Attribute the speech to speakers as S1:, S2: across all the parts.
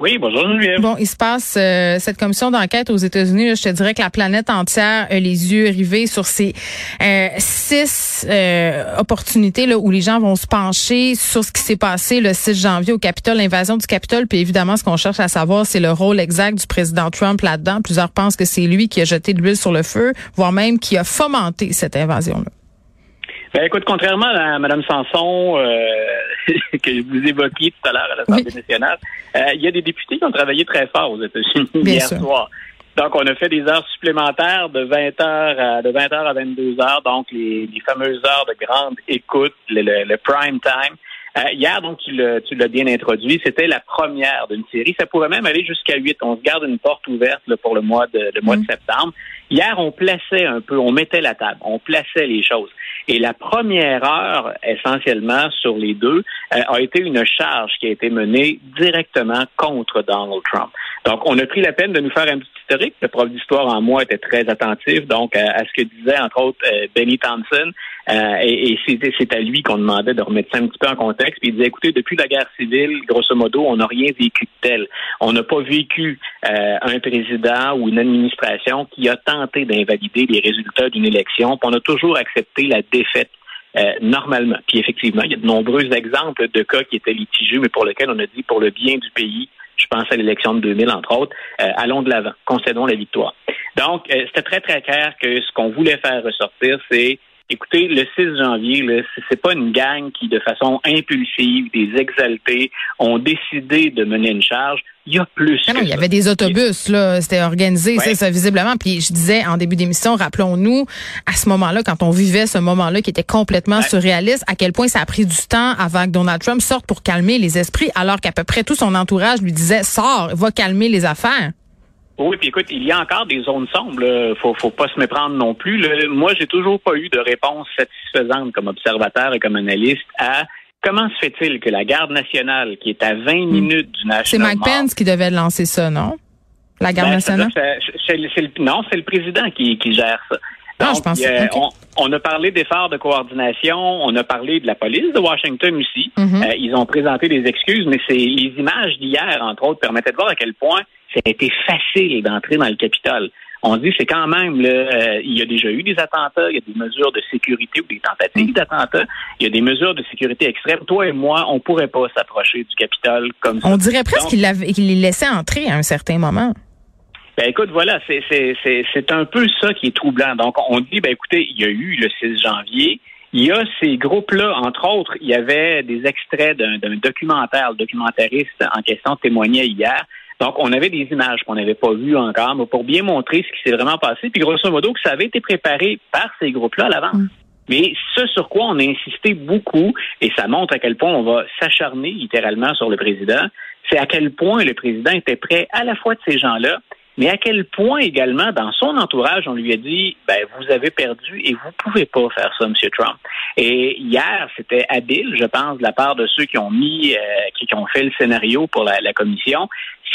S1: Oui, bonjour Geneviève.
S2: Bon, il se passe euh, cette commission d'enquête aux États-Unis. Je te dirais que la planète entière a les yeux rivés sur ces euh, six euh, opportunités là, où les gens vont se pencher sur ce qui s'est passé le 6 janvier au Capitole, l'invasion du Capitole. Puis évidemment, ce qu'on cherche à savoir, c'est le rôle exact du président Trump là-dedans. Plusieurs pensent que c'est lui qui a jeté de l'huile sur le feu, voire même qui a fomenté cette invasion-là.
S1: Ben écoute, contrairement à Mme Sanson euh, que vous évoquiez tout à l'heure à l'Assemblée nationale, euh, il y a des députés qui ont travaillé très fort aux États-Unis hier soir. Donc, on a fait des heures supplémentaires de 20 heures à, de 20 heures à 22 heures, donc les, fameuses heures de grande écoute, le, prime time. Euh, hier, donc, tu l'as bien introduit, c'était la première d'une série. Ça pourrait même aller jusqu'à 8. On se garde une porte ouverte pour le mois de, le mois de mm. septembre. Hier, on plaçait un peu, on mettait la table, on plaçait les choses. Et la première heure, essentiellement sur les deux, euh, a été une charge qui a été menée directement contre Donald Trump. Donc, on a pris la peine de nous faire un petit historique. Le prof d'histoire en moi était très attentif, donc à, ce que disait entre autres euh, Benny Thompson. Euh, et, c'est à lui qu'on demandait de remettre ça un petit peu en contexte. Puis il disait, écoutez, depuis la guerre civile, grosso modo, on n'a rien vécu de tel. On n'a pas vécu un président ou une administration qui a tenté d'invalider les résultats d'une élection. Puis on a toujours accepté la défaite euh, normalement. Puis effectivement, il y a de nombreux exemples de cas qui étaient litigieux, mais pour lesquels on a dit pour le bien du pays, je pense à l'élection de 2000 entre autres, euh, allons de l'avant, concédons la victoire. Donc, euh, c'était très très clair que ce qu'on voulait faire ressortir, c'est Écoutez, le 6 janvier, c'est pas une gang qui, de façon impulsive, des exaltés, ont décidé de mener une charge. Il y a plus.
S2: Non, il y avait des autobus, là. C'était organisé, ça, visiblement. Puis je disais en début d'émission, rappelons-nous, à ce moment-là, quand on vivait ce moment-là qui était complètement surréaliste, à quel point ça a pris du temps avant que Donald Trump sorte pour calmer les esprits, alors qu'à peu près tout son entourage lui disait, sors, va calmer les affaires.
S1: Oui, puis écoute, il y a encore des zones sombres. Là. Faut, faut pas se méprendre non plus. Moi, j'ai toujours pas eu de réponse satisfaisante comme observateur et comme analyste à comment se fait-il que la garde nationale, qui est à 20 hmm. minutes du national,
S2: c'est Mike Pence qui devait lancer ça, non? La garde ben, nationale?
S1: non, c'est le président qui, qui gère ça.
S2: Non, je pense.
S1: Euh, on, a parlé d'efforts de coordination, on a parlé de la police de Washington aussi. Mm-hmm. Euh, ils ont présenté des excuses, mais c'est les images d'hier, entre autres, permettaient de voir à quel point ça a été facile d'entrer dans le Capitole. On dit c'est quand même euh, il y a déjà eu des attentats, il y a des mesures de sécurité ou des tentatives mm. d'attentats, il y a des mesures de sécurité extrêmes. Toi et moi, on pourrait pas s'approcher du Capitole comme ça.
S2: On dirait presque qu'il les laissait entrer à un certain moment.
S1: Ben écoute, voilà, c'est un peu ça qui est troublant. Donc, on dit, ben écoutez, il y a eu le 6 janvier, il y a ces groupes-là, entre autres, il y avait des extraits d'un documentaire, le documentariste en question témoignait hier. Donc, on avait des images qu'on n'avait pas vues encore, mais pour bien montrer ce qui s'est vraiment passé, puis grosso modo, que ça avait été préparé par ces groupes-là à l'avance. Mm. Mais ce sur quoi on a insisté beaucoup, et ça montre à quel point on va s'acharner littéralement sur le président, c'est à quel point le président était prêt à la fois de ces gens-là mais à quel point également, dans son entourage, on lui a dit, ben, vous avez perdu et vous pouvez pas faire ça, M. Trump. Et hier, c'était habile, je pense, de la part de ceux qui ont mis, euh, qui, ont fait le scénario pour la, commission.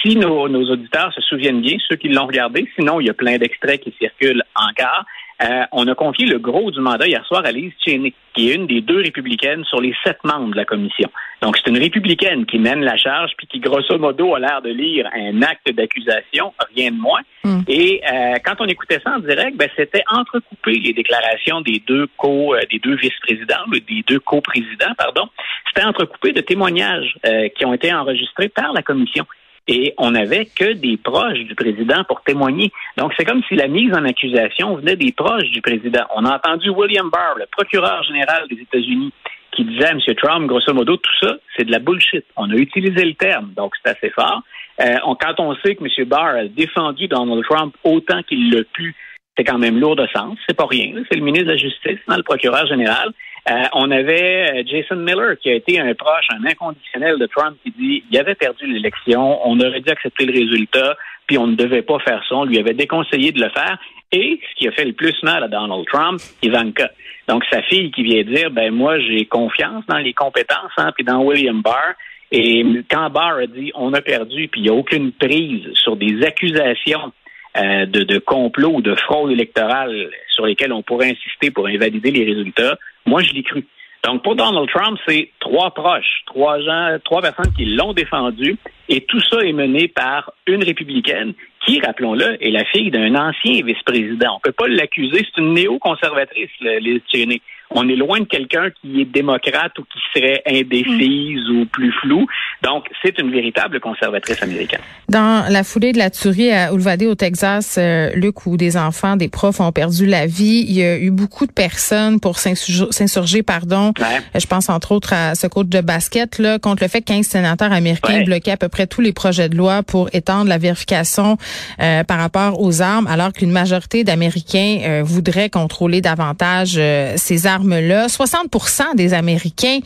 S1: Si nos, nos, auditeurs se souviennent bien, ceux qui l'ont regardé, sinon il y a plein d'extraits qui circulent encore. Euh, on a confié le gros du mandat hier soir à Lise Cheney, qui est une des deux républicaines sur les sept membres de la commission. Donc, c'est une républicaine qui mène la charge, puis qui, grosso modo, a l'air de lire un acte d'accusation, rien de moins. Hmm. Et euh, quand on écoutait ça en direct, ben, c'était entrecoupé les déclarations des deux co, euh, des deux vice-présidents, des deux co-présidents, pardon. C'était entrecoupé de témoignages qui ont été enregistrés par la commission et on n'avait que des proches du président pour témoigner. Donc, c'est comme si la mise en accusation venait des proches du président. On a entendu William Barr, le procureur général des États-Unis, qui disait à M. Trump, grosso modo, tout ça, c'est de la bullshit. On a utilisé le terme, donc c'est assez fort. Euh, quand on sait que M. Barr a défendu Donald Trump autant qu'il l'a pu, c'est quand même lourd de sens. C'est pas rien. C'est le ministre de la Justice, non, le procureur général. Euh, on avait euh, Jason Miller qui a été un proche, un inconditionnel de Trump qui dit il avait perdu l'élection, on aurait dû accepter le résultat, puis on ne devait pas faire ça. On lui avait déconseillé de le faire. Et ce qui a fait le plus mal à Donald Trump, Ivanka. Donc sa fille qui vient dire ben moi j'ai confiance dans les compétences, hein, puis dans William Barr. Et quand Barr a dit on a perdu, puis il n'y a aucune prise sur des accusations euh, de, de complot ou de fraude électorale sur lesquelles on pourrait insister pour invalider les résultats, moi je l'ai cru. Donc, pour Donald Trump, c'est trois proches, trois gens, trois personnes qui l'ont défendu, et tout ça est mené par une républicaine qui, rappelons-le, est la fille d'un ancien vice-président. On ne peut pas l'accuser, c'est une néo-conservatrice, les Cheney on est loin de quelqu'un qui est démocrate ou qui serait indécise ou plus flou. Donc, c'est une véritable conservatrice américaine.
S2: Dans la foulée de la tuerie à Uvalde au Texas, euh, Luc, où des enfants, des profs ont perdu la vie, il y a eu beaucoup de personnes pour s'insurger, pardon. Je pense entre autres à ce coach de basket là, contre le fait que 15 sénateurs américains bloquaient à peu près tous les projets de loi pour étendre la vérification euh, par rapport aux armes, alors qu'une majorité d'Américains euh, voudraient contrôler davantage ces armes 60 des Américains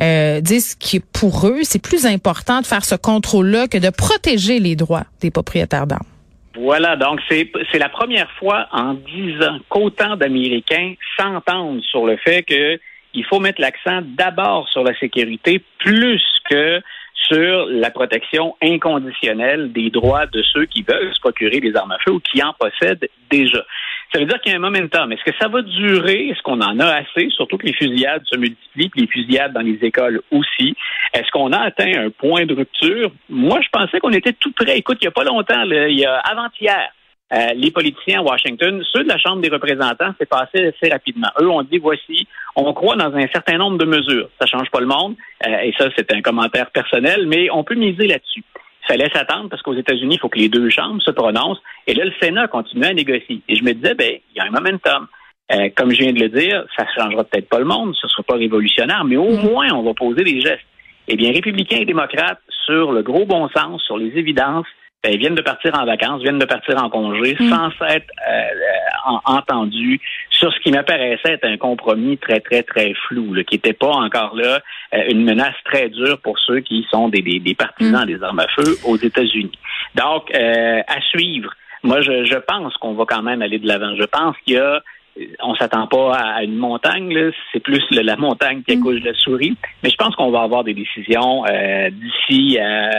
S2: euh, disent que pour eux, c'est plus important de faire ce contrôle-là que de protéger les droits des propriétaires d'armes.
S1: Voilà, donc c'est la première fois en dix ans qu'autant d'Américains s'entendent sur le fait qu'il faut mettre l'accent d'abord sur la sécurité plus que sur la protection inconditionnelle des droits de ceux qui veulent se procurer des armes à feu ou qui en possèdent déjà. Ça veut dire qu'il y a un momentum. Est-ce que ça va durer? Est-ce qu'on en a assez? Surtout que les fusillades se multiplient, puis les fusillades dans les écoles aussi. Est-ce qu'on a atteint un point de rupture? Moi, je pensais qu'on était tout près. Écoute, il n'y a pas longtemps, il y a avant-hier, euh, les politiciens à Washington, ceux de la Chambre des représentants, c'est passé assez rapidement. Eux ont dit, voici, on croit dans un certain nombre de mesures. Ça change pas le monde, euh, et ça, c'est un commentaire personnel, mais on peut miser là-dessus. Ça laisse attendre parce qu'aux États-Unis, il faut que les deux chambres se prononcent. Et là, le Sénat continue à négocier. Et je me disais, ben, il y a un momentum. Euh, comme je viens de le dire, ça ne changera peut-être pas le monde, ce ne sera pas révolutionnaire, mais au mm. moins, on va poser des gestes. Eh bien, républicains et démocrates, sur le gros bon sens, sur les évidences, ben, ils viennent de partir en vacances, viennent de partir en congé, mm. sans s'être euh, entendus sur ce qui m'apparaissait être un compromis très, très, très flou, qui n'était pas encore là euh, une menace très dure pour ceux qui sont des, des, partisans mm. des armes à feu aux États-Unis. Donc, euh, à suivre. Moi, je, je pense qu'on va quand même aller de l'avant. Je pense qu'il y a on s'attend pas à une montagne, c'est plus la montagne qui accouche de la souris. Mais je pense qu'on va avoir des décisions euh, d'ici à,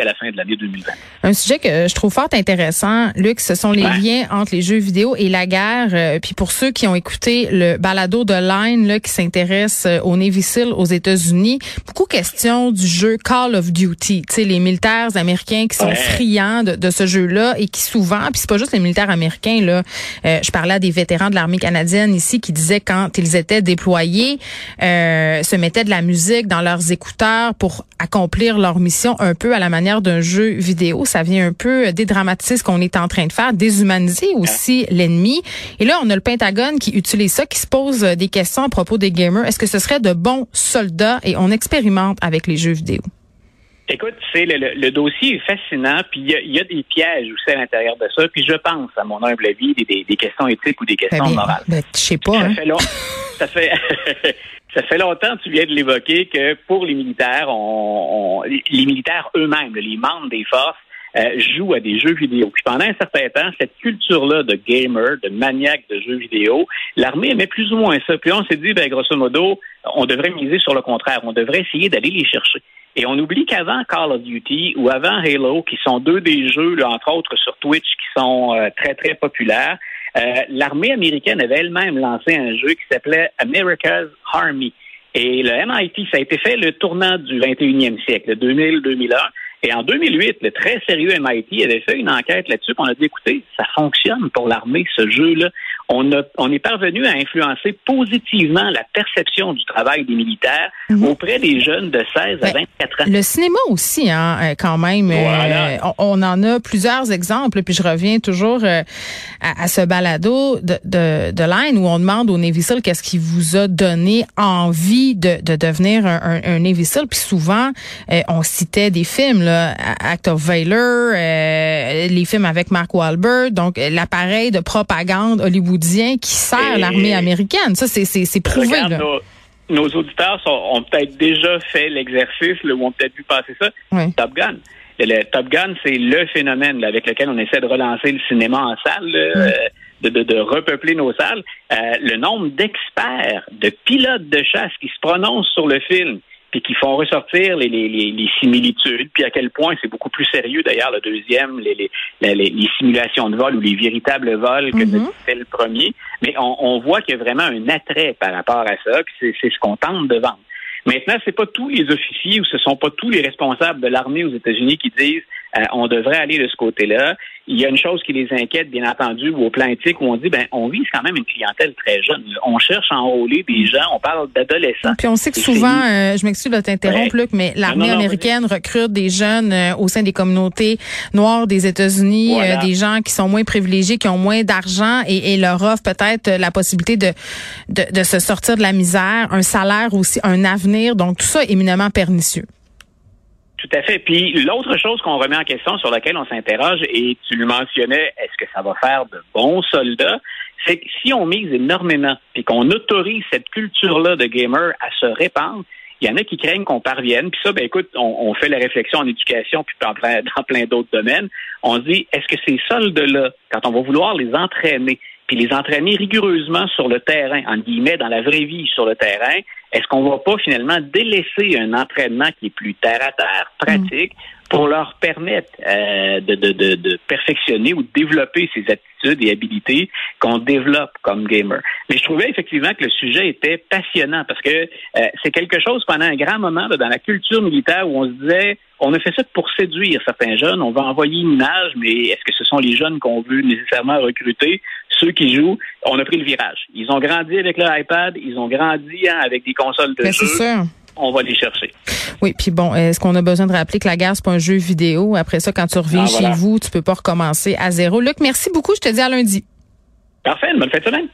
S1: à la fin de l'année 2020.
S2: Un sujet que je trouve fort intéressant, Luc, ce sont les liens entre les jeux vidéo et la guerre. Euh, puis pour ceux qui ont écouté le balado de Line là, qui s'intéresse euh, au Navy SEAL aux États-Unis, beaucoup question du jeu Call of Duty. Tu sais, les militaires américains qui sont friands de, ce jeu-là et qui souvent, puis c'est pas juste les militaires américains là. je parlais à des vétérans de l'armée canadienne ici qui disaient quand ils étaient déployés, euh, se mettaient de la musique dans leurs écouteurs pour accomplir leur mission un peu à la manière d'un jeu vidéo. Ça vient un peu dédramatiser ce qu'on est en train de faire, déshumaniser aussi l'ennemi. Et là, on a le Pentagone qui utilise ça, qui se pose des questions à propos des gamers. Est-ce que ce serait de bons soldats? Et on expérimente avec les jeux vidéo?
S1: Écoute, c'est le, dossier est fascinant, puis il y, a, des pièges aussi à l'intérieur de ça, puis je pense, à mon humble avis, des, des, questions éthiques ou des questions ben, morales.
S2: Ben, je sais pas. Ça hein.
S1: fait, long, ça fait ça fait longtemps, tu viens de l'évoquer, que pour les militaires, on, les militaires eux-mêmes, les membres des forces, euh, jouent à des jeux vidéo. Puis pendant un certain temps, cette culture-là de gamer, de maniaque de jeux vidéo, l'armée aimait plus ou moins ça. Puis on s'est dit, ben, grosso modo, on devrait miser sur le contraire. On devrait essayer d'aller les chercher. Et on oublie qu'avant Call of Duty ou avant Halo, qui sont deux des jeux, entre autres sur Twitch, qui sont euh, très, très populaires, euh, l'armée américaine avait elle-même lancé un jeu qui s'appelait America's Army. Et le MIT, ça a été fait le tournant du 21e siècle, 2000-2001. Et en 2008, le très sérieux MIT avait fait une enquête là-dessus. On a dit, écoutez, ça fonctionne pour l'armée, ce jeu-là. On, a, on est parvenu à influencer positivement la perception du travail des militaires mhm. auprès des jeunes de 16 à 24 ben, ans.
S2: Le cinéma aussi, hein, euh, quand même. Euh, on, en a plusieurs exemples. Puis je reviens toujours euh, à, ce balado de, de, de Line où on demande au Navy Seal qu'est-ce qui vous a donné envie de, de devenir un, un, un Navy Seal. Puis souvent, on citait des films. Là, Act of Valor, euh, les films avec Mark Wahlberg, donc l'appareil de propagande hollywoodien qui sert l'armée américaine. Ça, c'est prouvé.
S1: Nos, auditeurs ont peut-être déjà fait l'exercice ou ont peut-être vu passer ça. Top Gun. Le, Top Gun, c'est le phénomène avec lequel on essaie de relancer le cinéma en salle. Euh, de, de, repeupler nos salles, euh, le nombre d'experts, de pilotes de chasse qui se prononcent sur le film, puis qui font ressortir les, les, les, similitudes, puis à quel point c'est beaucoup plus sérieux d'ailleurs le deuxième, les, les, les, simulations de vol ou les véritables vols que mm le premier. Mais on, on voit qu'il y a vraiment un attrait par rapport à ça, puis c'est ce qu'on tente de vendre. Maintenant, c'est pas tous les officiers ou ce sont pas tous les responsables de l'armée aux États-Unis qui disent euh, on devrait aller de ce côté-là. Il y a une chose qui les inquiète, bien entendu, au plan éthique, où on dit, ben, on vise quand même une clientèle très jeune. On cherche à enrôler des gens, on parle d'adolescents.
S2: Puis on sait que souvent, euh, je m'excuse de t'interrompre, Luc, mais l'armée américaine recrute des jeunes euh, au sein des communautés noires des États-Unis, des gens qui sont moins privilégiés, qui ont moins d'argent et, et, leur offre peut-être la possibilité de, de, de se sortir de la misère, un salaire aussi, un avenir. Donc tout ça est éminemment pernicieux.
S1: Tout à fait. Puis l'autre chose qu'on remet en question, sur laquelle on s'interroge, et tu le mentionnais, est-ce que ça va faire de bons soldats? C'est que si on mise énormément, puis qu'on autorise cette culture-là de gamer à se répandre, il y en a qui craignent qu'on parvienne. Puis ça, ben écoute, on, fait la réflexion en éducation, puis dans plein, dans plein d'autres domaines. On se dit, est-ce que ces soldes-là, quand on va vouloir les entraîner, puis les entraîner rigoureusement sur le terrain, en guillemets, dans la vraie vie sur le terrain, est-ce qu'on va pas finalement délaisser un entraînement qui est plus terre à terre, pratique, pour leur permettre euh, de, de, de, perfectionner ou de développer ces attitudes et habilités qu'on développe comme gamer? Mais je trouvais effectivement que le sujet était passionnant parce que euh, c'est quelque chose pendant un grand moment dans la culture militaire où on se disait on a fait ça pour séduire certains jeunes, on va envoyer une image, mais est-ce que ce sont les jeunes qu'on veut nécessairement recruter? Ceux qui jouent, on a pris le virage. Ils ont grandi avec leur iPad, ils ont grandi hein, avec des consoles de jeu on va les chercher.
S2: Oui, puis bon, est-ce qu'on a besoin de rappeler que la guerre, c'est pas un jeu vidéo? Après ça, quand tu reviens ah, chez vous, tu peux pas recommencer à zéro. Luc, merci beaucoup. Je te dis à lundi.
S1: Parfait. Bonne fin de semaine.